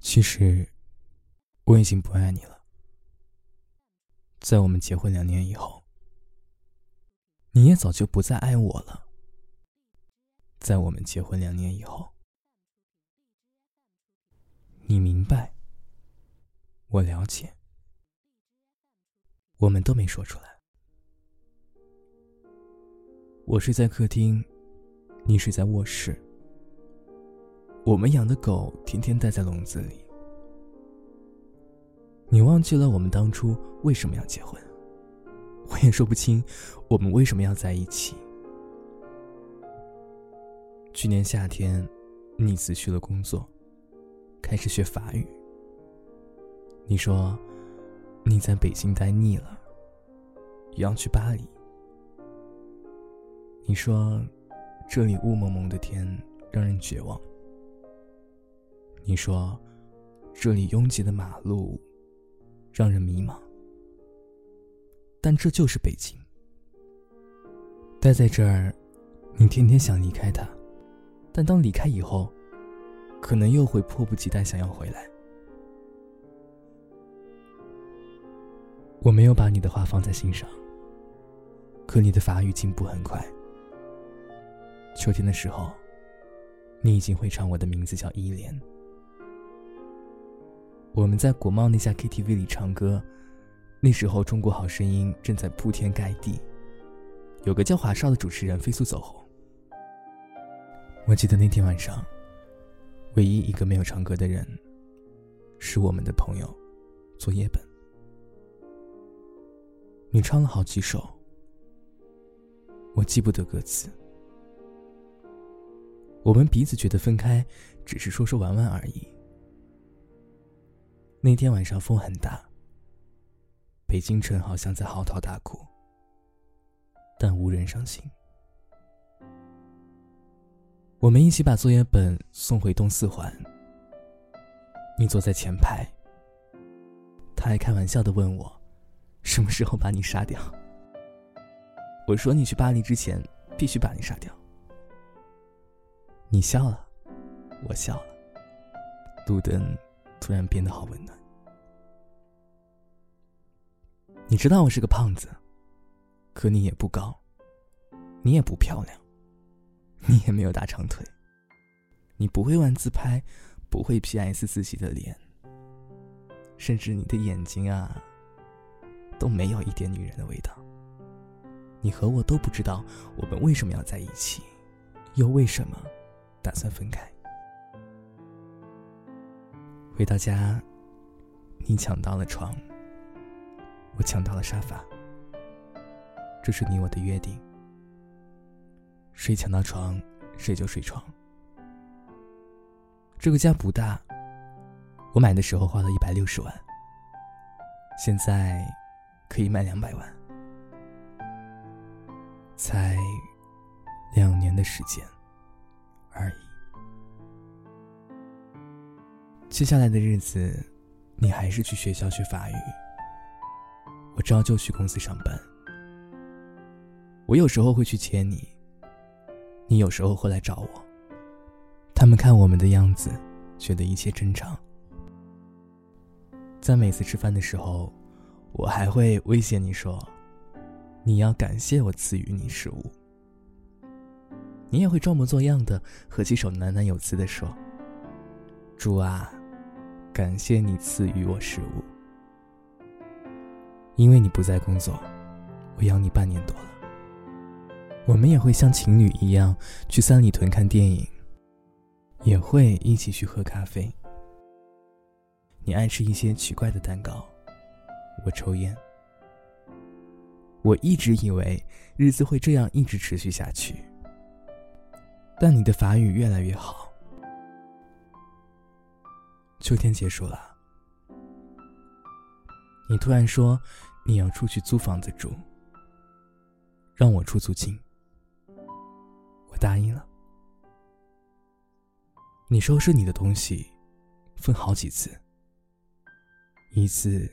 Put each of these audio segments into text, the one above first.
其实，我已经不爱你了。在我们结婚两年以后，你也早就不再爱我了。在我们结婚两年以后，你明白，我了解，我们都没说出来。我睡在客厅，你睡在卧室。我们养的狗天天待在笼子里。你忘记了我们当初为什么要结婚？我也说不清我们为什么要在一起。去年夏天，你辞去了工作，开始学法语。你说你在北京待腻了，要去巴黎。你说这里雾蒙蒙的天让人绝望。你说，这里拥挤的马路让人迷茫，但这就是北京。待在这儿，你天天想离开它，但当离开以后，可能又会迫不及待想要回来。我没有把你的话放在心上，可你的法语进步很快。秋天的时候，你已经会唱我的名字叫依莲。我们在国贸那家 KTV 里唱歌，那时候《中国好声音》正在铺天盖地，有个叫华少的主持人飞速走红。我记得那天晚上，唯一一个没有唱歌的人，是我们的朋友，作业本。你唱了好几首，我记不得歌词。我们彼此觉得分开，只是说说玩玩而已。那天晚上风很大，北京城好像在嚎啕大哭，但无人伤心。我们一起把作业本送回东四环。你坐在前排，他还开玩笑的问我，什么时候把你杀掉？我说你去巴黎之前必须把你杀掉。你笑了，我笑了，路灯。突然变得好温暖。你知道我是个胖子，可你也不高，你也不漂亮，你也没有大长腿，你不会玩自拍，不会 P.S 自己的脸，甚至你的眼睛啊，都没有一点女人的味道。你和我都不知道我们为什么要在一起，又为什么打算分开。回到家，你抢到了床，我抢到了沙发。这是你我的约定。谁抢到床，谁就睡床。这个家不大，我买的时候花了一百六十万，现在可以卖两百万，才两年的时间接下来的日子，你还是去学校学法语。我照旧去公司上班。我有时候会去接你，你有时候会来找我。他们看我们的样子，觉得一切正常。在每次吃饭的时候，我还会威胁你说：“你要感谢我赐予你食物。”你也会装模作样的合起手喃喃有词的说：“猪啊。”感谢你赐予我食物，因为你不在工作，我养你半年多了。我们也会像情侣一样去三里屯看电影，也会一起去喝咖啡。你爱吃一些奇怪的蛋糕，我抽烟。我一直以为日子会这样一直持续下去，但你的法语越来越好。秋天结束了，你突然说你要出去租房子住，让我出租金，我答应了。你收拾你的东西，分好几次，一次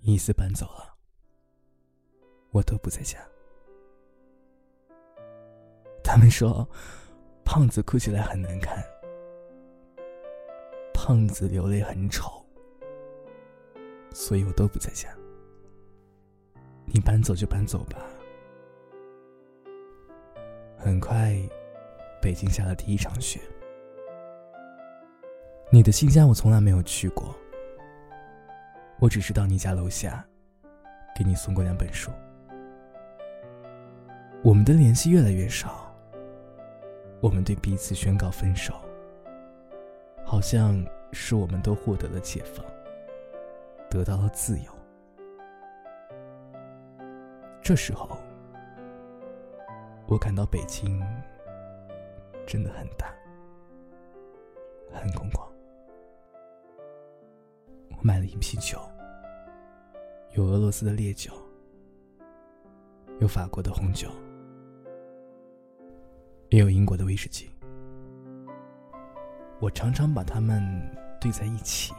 一次搬走了，我都不在家。他们说，胖子哭起来很难看。胖子流泪很丑，所以我都不在家。你搬走就搬走吧。很快，北京下了第一场雪。你的新家我从来没有去过，我只是到你家楼下，给你送过两本书。我们的联系越来越少，我们对彼此宣告分手，好像是我们都获得了解放，得到了自由。这时候，我感到北京真的很大，很空旷。我买了一瓶酒，有俄罗斯的烈酒，有法国的红酒，也有英国的威士忌。我常常把它们兑在一起，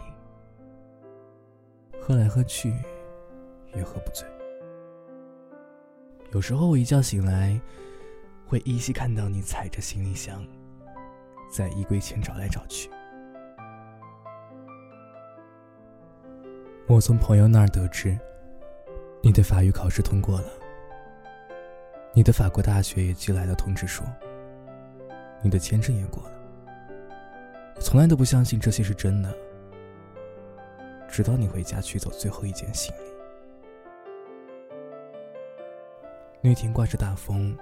喝来喝去，也喝不醉。有时候我一觉醒来，会依稀看到你踩着行李箱，在衣柜前找来找去。我从朋友那儿得知，你的法语考试通过了，你的法国大学也寄来了通知书，你的签证也过了。从来都不相信这些是真的，直到你回家取走最后一件行李。那天刮着大风，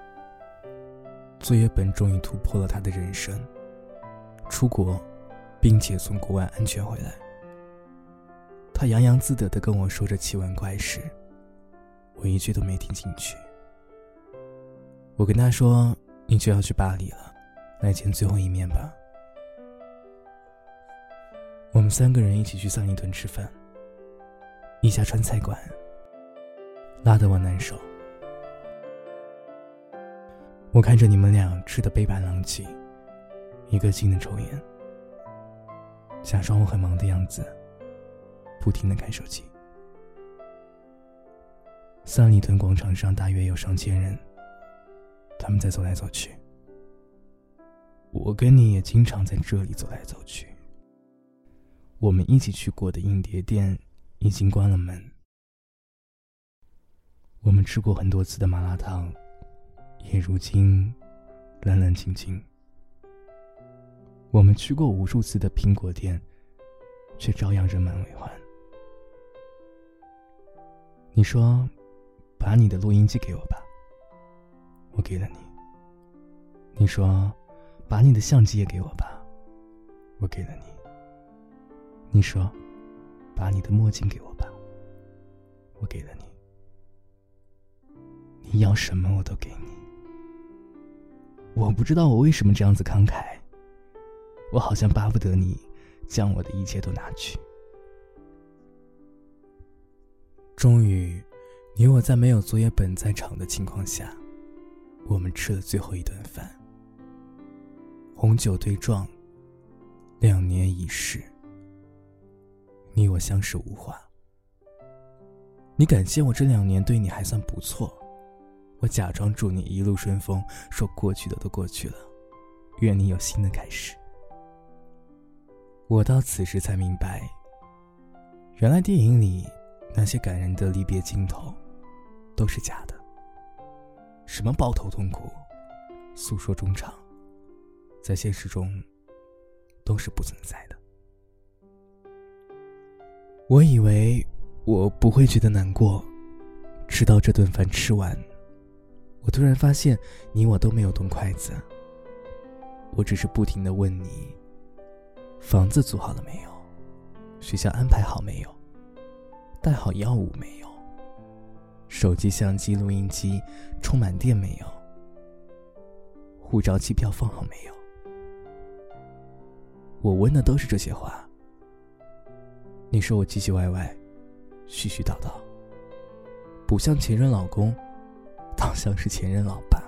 作业本终于突破了他的人生，出国，并且从国外安全回来。他洋洋自得的跟我说着奇闻怪事，我一句都没听进去。我跟他说：“你就要去巴黎了，来见最后一面吧。”我们三个人一起去三里屯吃饭，一家川菜馆，辣得我难受。我看着你们俩吃的杯盘狼藉，一个劲的抽烟，假装我很忙的样子。不停的看手机。三里屯广场上大约有上千人，他们在走来走去。我跟你也经常在这里走来走去。我们一起去过的影碟店已经关了门。我们吃过很多次的麻辣烫，也如今冷冷清清。我们去过无数次的苹果店，却照样人满为患。你说：“把你的录音机给我吧。”我给了你。你说：“把你的相机也给我吧。”我给了你。你说：“把你的墨镜给我吧。”我给了你。你要什么我都给你。我不知道我为什么这样子慷慨。我好像巴不得你将我的一切都拿去。终于，你我在没有作业本在场的情况下，我们吃了最后一顿饭。红酒对撞，两年已逝，你我相视无话。你感谢我这两年对你还算不错，我假装祝你一路顺风，说过去的都过去了，愿你有新的开始。我到此时才明白，原来电影里。那些感人的离别镜头，都是假的。什么抱头痛哭、诉说衷肠，在现实中都是不存在。我以为我不会觉得难过，直到这顿饭吃完，我突然发现你我都没有动筷子。我只是不停的问你：房子租好了没有？学校安排好没有？带好药物没有？手机、相机、录音机充满电没有？护照、机票放好没有？我问的都是这些话。你说我唧唧歪歪、絮絮叨叨，不像前任老公，倒像是前任老爸。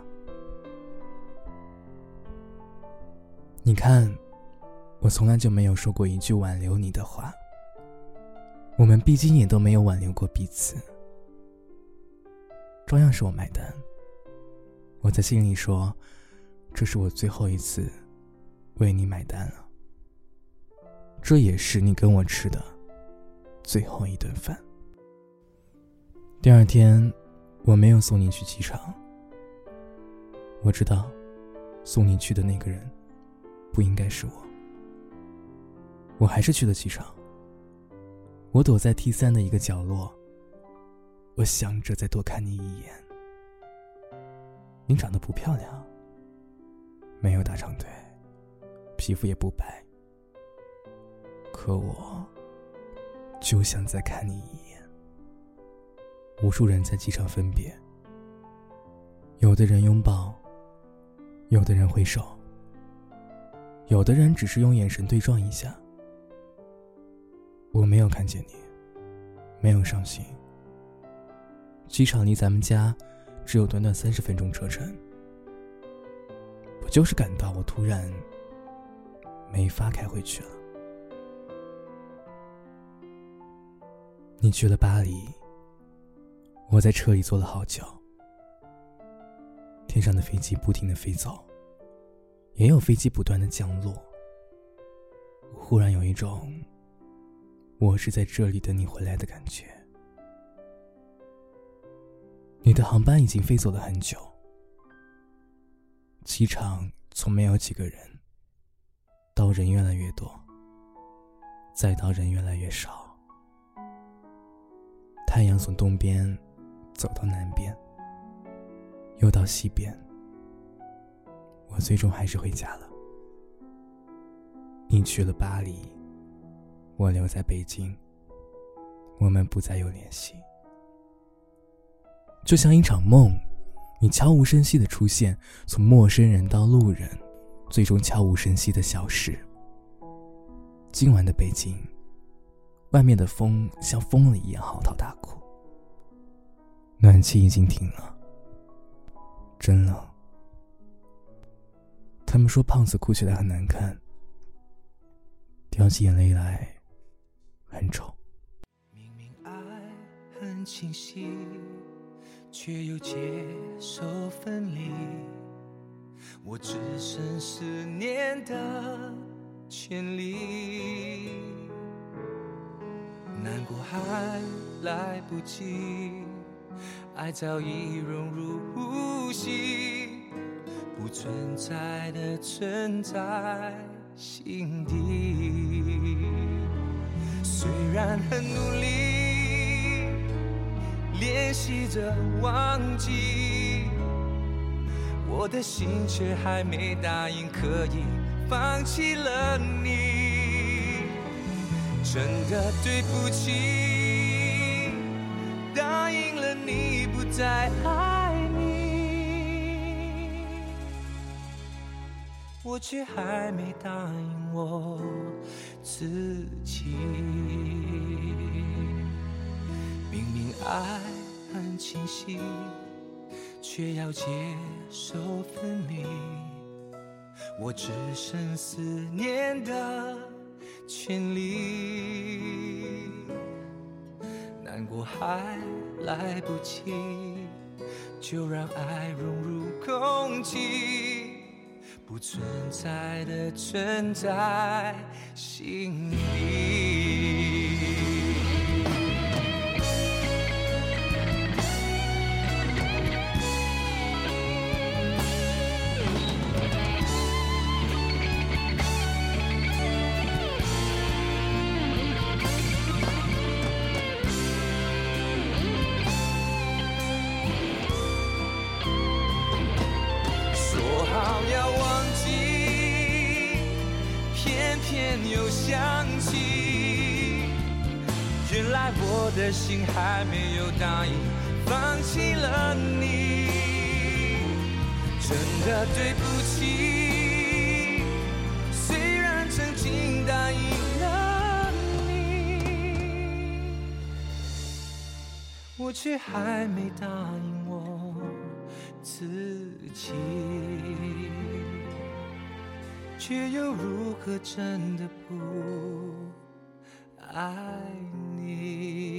你看，我从来就没有说过一句挽留你的话。我们毕竟也都没有挽留过彼此，照样是我买单。我在心里说，这是我最后一次为你买单了。这也是你跟我吃的最后一顿饭。第二天，我没有送你去机场。我知道，送你去的那个人不应该是我。我还是去了机场。我躲在 T 三的一个角落，我想着再多看你一眼。你长得不漂亮，没有大长腿，皮肤也不白，可我就想再看你一眼。无数人在机场分别，有的人拥抱，有的人挥手，有的人只是用眼神对撞一下。我没有看见你，没有伤心。机场离咱们家只有短短三十分钟车程，我就是感到我突然没法开回去了。你去了巴黎，我在车里坐了好久。天上的飞机不停的飞走，也有飞机不断的降落。忽然有一种。我是在这里等你回来的感觉。你的航班已经飞走了很久，机场从没有几个人，到人越来越多，再到人越来越少。太阳从东边走到南边，又到西边，我最终还是回家了。你去了巴黎。我留在北京，我们不再有联系，就像一场梦，你悄无声息的出现，从陌生人到路人，最终悄无声息的消失。今晚的北京，外面的风像疯了一样嚎啕大哭，暖气已经停了，真冷。他们说胖子哭起来很难看，掉起眼泪来。很丑。明明爱很清晰，却又接受分离。我只剩思念的权利，难过还来不及，爱早已融入呼吸，不存在的存在心底。虽然很努力练习着忘记，我的心却还没答应可以放弃了你。真的对不起，答应了你不再爱你，我却还没答应我。自己明明爱很清晰，却要接受分离。我只剩思念的权利，难过还来不及，就让爱融入空气。不存在的存在心里。心还没有答应放弃了你，真的对不起。虽然曾经答应了你，我却还没答应我自己。却又如何真的不爱你？